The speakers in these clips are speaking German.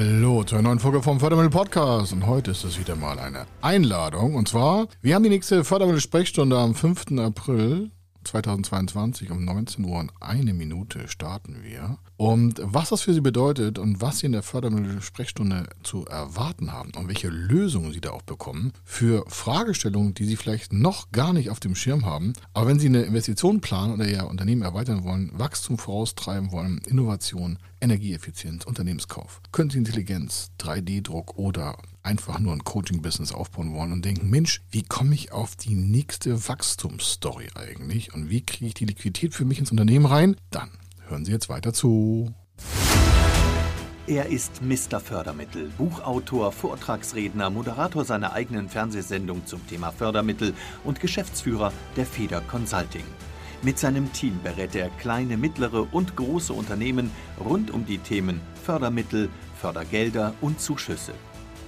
Hallo zur neuen Folge vom Fördermittel Podcast und heute ist es wieder mal eine Einladung und zwar, wir haben die nächste Fördermittel Sprechstunde am 5. April 2022 um 19 Uhr und eine Minute starten wir. Und was das für Sie bedeutet und was Sie in der Fördermittel-Sprechstunde zu erwarten haben und welche Lösungen Sie da auch bekommen für Fragestellungen, die Sie vielleicht noch gar nicht auf dem Schirm haben. Aber wenn Sie eine Investition planen oder Ihr Unternehmen erweitern wollen, Wachstum voraustreiben wollen, Innovation, Energieeffizienz, Unternehmenskauf, Künstliche Intelligenz, 3D-Druck oder einfach nur ein Coaching-Business aufbauen wollen und denken, Mensch, wie komme ich auf die nächste Wachstumsstory eigentlich und wie kriege ich die Liquidität für mich ins Unternehmen rein? Dann hören Sie jetzt weiter zu. Er ist Mr. Fördermittel, Buchautor, Vortragsredner, Moderator seiner eigenen Fernsehsendung zum Thema Fördermittel und Geschäftsführer der Feder Consulting. Mit seinem Team berät er kleine, mittlere und große Unternehmen rund um die Themen Fördermittel, Fördergelder und Zuschüsse.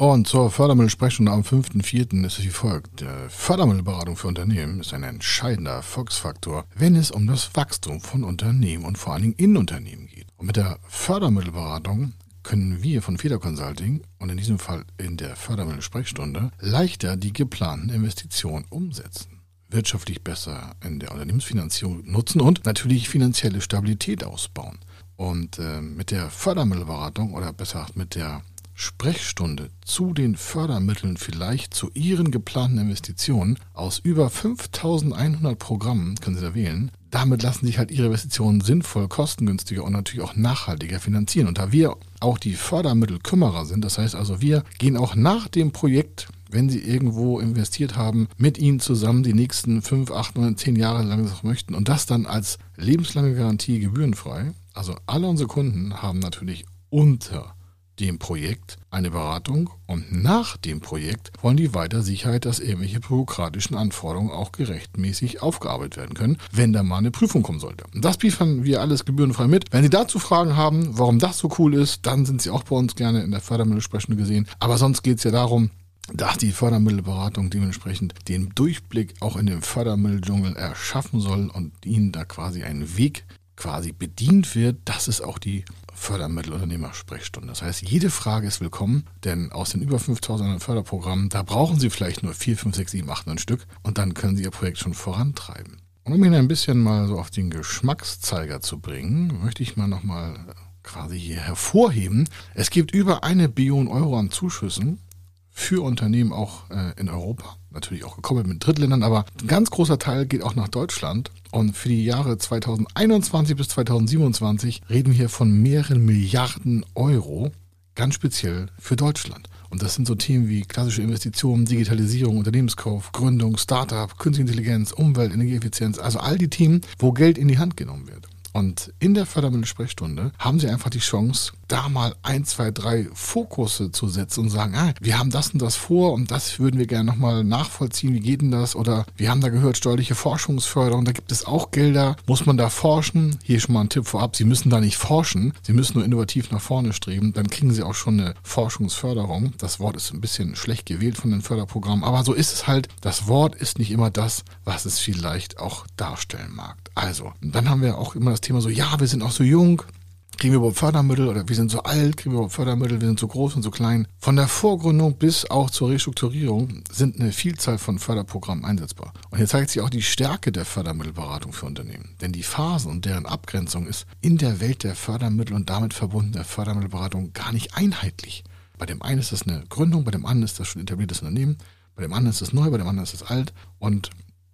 Und zur Fördermittelsprechstunde am 5.4. ist es wie folgt. Die Fördermittelberatung für Unternehmen ist ein entscheidender Erfolgsfaktor, wenn es um das Wachstum von Unternehmen und vor allen Dingen in Unternehmen geht. Und mit der Fördermittelberatung können wir von Feder Consulting und in diesem Fall in der Fördermittelsprechstunde leichter die geplanten Investitionen umsetzen wirtschaftlich besser in der Unternehmensfinanzierung nutzen und natürlich finanzielle Stabilität ausbauen. Und äh, mit der Fördermittelberatung oder besser mit der Sprechstunde zu den Fördermitteln vielleicht zu Ihren geplanten Investitionen aus über 5100 Programmen, können Sie da wählen. Damit lassen sich halt Ihre Investitionen sinnvoll, kostengünstiger und natürlich auch nachhaltiger finanzieren. Und da wir auch die Fördermittelkümmerer sind, das heißt also, wir gehen auch nach dem Projekt wenn Sie irgendwo investiert haben, mit Ihnen zusammen die nächsten fünf, acht, neun, zehn Jahre lang möchten und das dann als lebenslange Garantie gebührenfrei. Also alle unsere Kunden haben natürlich unter dem Projekt eine Beratung und nach dem Projekt wollen die weiter Sicherheit, dass irgendwelche bürokratischen Anforderungen auch gerechtmäßig aufgearbeitet werden können, wenn da mal eine Prüfung kommen sollte. Das liefern wir alles gebührenfrei mit. Wenn Sie dazu Fragen haben, warum das so cool ist, dann sind Sie auch bei uns gerne in der Fördermittelsprechung gesehen. Aber sonst geht es ja darum, dass die Fördermittelberatung dementsprechend den Durchblick auch in dem Fördermitteldschungel erschaffen soll und Ihnen da quasi einen Weg quasi bedient wird, das ist auch die Fördermittelunternehmersprechstunde. Das heißt, jede Frage ist willkommen, denn aus den über 5000 Förderprogrammen, da brauchen Sie vielleicht nur 4, 5, 6, 7, 8, 9 Stück und dann können Sie Ihr Projekt schon vorantreiben. Und um Ihnen ein bisschen mal so auf den Geschmackszeiger zu bringen, möchte ich mal nochmal quasi hier hervorheben. Es gibt über eine Billion Euro an Zuschüssen für Unternehmen auch äh, in Europa. Natürlich auch gekoppelt mit Drittländern, aber ein ganz großer Teil geht auch nach Deutschland. Und für die Jahre 2021 bis 2027 reden wir hier von mehreren Milliarden Euro, ganz speziell für Deutschland. Und das sind so Themen wie klassische Investitionen, Digitalisierung, Unternehmenskauf, Gründung, Startup, Künstliche Intelligenz, Umwelt, Energieeffizienz, also all die Themen, wo Geld in die Hand genommen wird. Und in der Fördermittelsprechstunde haben Sie einfach die Chance, da mal ein, zwei, drei Fokusse zu setzen und sagen, ah, wir haben das und das vor und das würden wir gerne nochmal nachvollziehen. Wie geht denn das? Oder wir haben da gehört, steuerliche Forschungsförderung, da gibt es auch Gelder. Muss man da forschen? Hier schon mal ein Tipp vorab. Sie müssen da nicht forschen. Sie müssen nur innovativ nach vorne streben. Dann kriegen Sie auch schon eine Forschungsförderung. Das Wort ist ein bisschen schlecht gewählt von den Förderprogrammen. Aber so ist es halt. Das Wort ist nicht immer das, was es vielleicht auch darstellen mag. Also, dann haben wir auch immer das Thema so, ja, wir sind auch so jung, kriegen wir überhaupt Fördermittel oder wir sind so alt, kriegen wir überhaupt Fördermittel, wir sind so groß und so klein. Von der Vorgründung bis auch zur Restrukturierung sind eine Vielzahl von Förderprogrammen einsetzbar. Und hier zeigt sich auch die Stärke der Fördermittelberatung für Unternehmen. Denn die Phasen und deren Abgrenzung ist in der Welt der Fördermittel und damit verbunden der Fördermittelberatung gar nicht einheitlich. Bei dem einen ist das eine Gründung, bei dem anderen ist das schon etabliertes Unternehmen, bei dem anderen ist es neu, bei dem anderen ist es alt. Und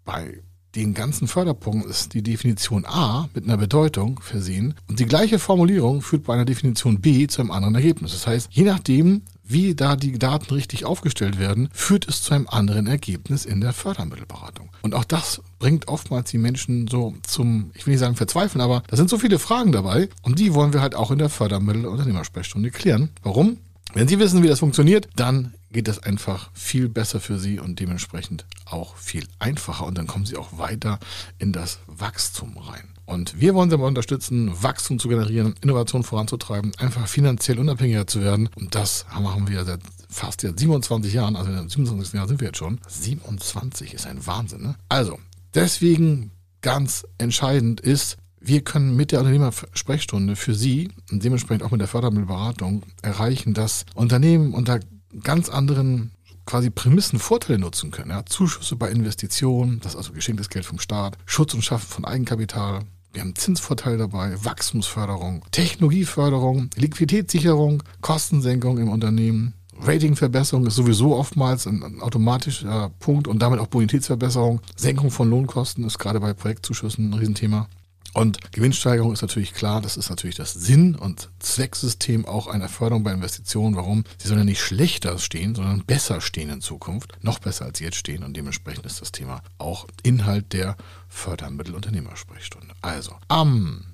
bei den ganzen Förderpunkten ist die Definition A mit einer Bedeutung versehen und die gleiche Formulierung führt bei einer Definition B zu einem anderen Ergebnis. Das heißt, je nachdem, wie da die Daten richtig aufgestellt werden, führt es zu einem anderen Ergebnis in der Fördermittelberatung. Und auch das bringt oftmals die Menschen so zum, ich will nicht sagen verzweifeln, aber da sind so viele Fragen dabei und die wollen wir halt auch in der Fördermittel-Unternehmersprechstunde klären. Warum? Wenn Sie wissen, wie das funktioniert, dann geht das einfach viel besser für Sie und dementsprechend auch viel einfacher und dann kommen Sie auch weiter in das Wachstum rein. Und wir wollen Sie aber unterstützen, Wachstum zu generieren, Innovation voranzutreiben, einfach finanziell unabhängiger zu werden. Und das machen wir seit fast jetzt 27 Jahren, also im 27. Jahr sind wir jetzt schon. 27 ist ein Wahnsinn, ne? Also, deswegen ganz entscheidend ist, wir können mit der Unternehmersprechstunde für Sie und dementsprechend auch mit der Fördermittelberatung erreichen, dass Unternehmen unter ganz anderen quasi Prämissen Vorteile nutzen können. Ja, Zuschüsse bei Investitionen, das ist also geschenktes Geld vom Staat, Schutz und Schaffen von Eigenkapital. Wir haben Zinsvorteile dabei, Wachstumsförderung, Technologieförderung, Liquiditätssicherung, Kostensenkung im Unternehmen, Ratingverbesserung ist sowieso oftmals ein, automatischer Punkt und damit auch Bonitätsverbesserung. Senkung von Lohnkosten ist gerade bei Projektzuschüssen ein Riesenthema. Und Gewinnsteigerung ist natürlich klar, das ist natürlich das Sinn- und Zwecksystem auch einer Förderung bei Investitionen. Warum? Sie sollen ja nicht schlechter stehen, sondern besser stehen in Zukunft. Noch besser als jetzt stehen. Und dementsprechend ist das Thema auch Inhalt der Fördermittelunternehmersprechstunde. Also am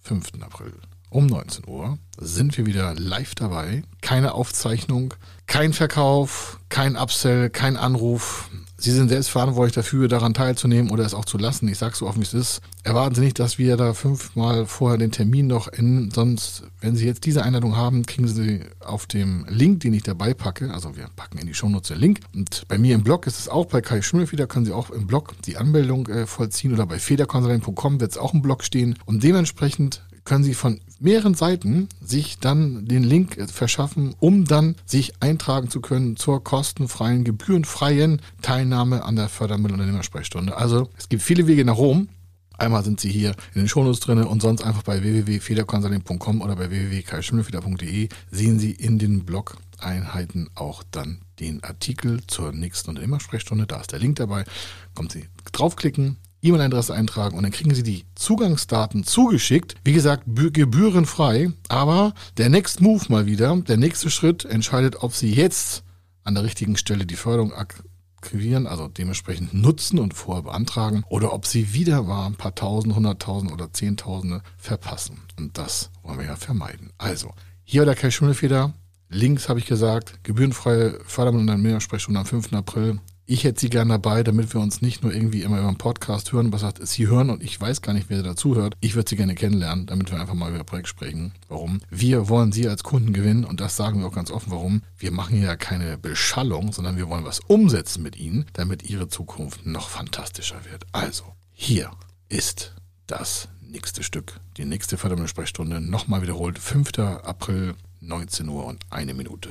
5. April um 19 Uhr sind wir wieder live dabei. Keine Aufzeichnung, kein Verkauf, kein Upsell, kein Anruf. Sie sind selbst verantwortlich dafür, daran teilzunehmen oder es auch zu lassen. Ich sage so offen, wie es ist. Erwarten Sie nicht, dass wir da fünfmal vorher den Termin noch in, sonst, wenn Sie jetzt diese Einladung haben, kriegen Sie auf dem Link, den ich dabei packe, also wir packen in die Shownotes den Link. Und bei mir im Blog ist es auch, bei Kai Schimmelfeder können Sie auch im Blog die Anmeldung äh, vollziehen oder bei federconsulting.com wird es auch im Blog stehen. Und dementsprechend können Sie von mehreren Seiten sich dann den Link verschaffen, um dann sich eintragen zu können zur kostenfreien, gebührenfreien Teilnahme an der Fördermittelunternehmersprechstunde. Also es gibt viele Wege nach Rom. Einmal sind sie hier in den Shownotes drin und sonst einfach bei www.federconsulting.com oder bei www.kaischimmelfeder.de sehen Sie in den Blog-Einheiten auch dann den Artikel zur nächsten Unternehmersprechstunde. Da ist der Link dabei. Kommen Sie draufklicken, E-Mail-Adresse eintragen und dann kriegen Sie die Zugangsdaten zugeschickt. Wie gesagt, gebührenfrei. Aber der Next Move mal wieder, der nächste Schritt entscheidet, ob Sie jetzt an der richtigen Stelle die Förderung aktivieren, also dementsprechend nutzen und vorher beantragen, oder ob Sie wieder mal ein paar Tausend, Hunderttausend oder Zehntausende verpassen. Und das wollen wir ja vermeiden. Also, hier der Cash Feder. Links habe ich gesagt, gebührenfreie Förderung und Mehrversprechung am 5. April ich hätte sie gern dabei, damit wir uns nicht nur irgendwie immer über einen Podcast hören, was sagt, sie hören und ich weiß gar nicht, wer dazu hört. Ich würde sie gerne kennenlernen, damit wir einfach mal über Projekt sprechen. Warum? Wir wollen sie als Kunden gewinnen und das sagen wir auch ganz offen. Warum? Wir machen ja keine Beschallung, sondern wir wollen was umsetzen mit ihnen, damit ihre Zukunft noch fantastischer wird. Also, hier ist das nächste Stück, die nächste Fördermittel-Sprechstunde, nochmal wiederholt, 5. April, 19 Uhr und eine Minute.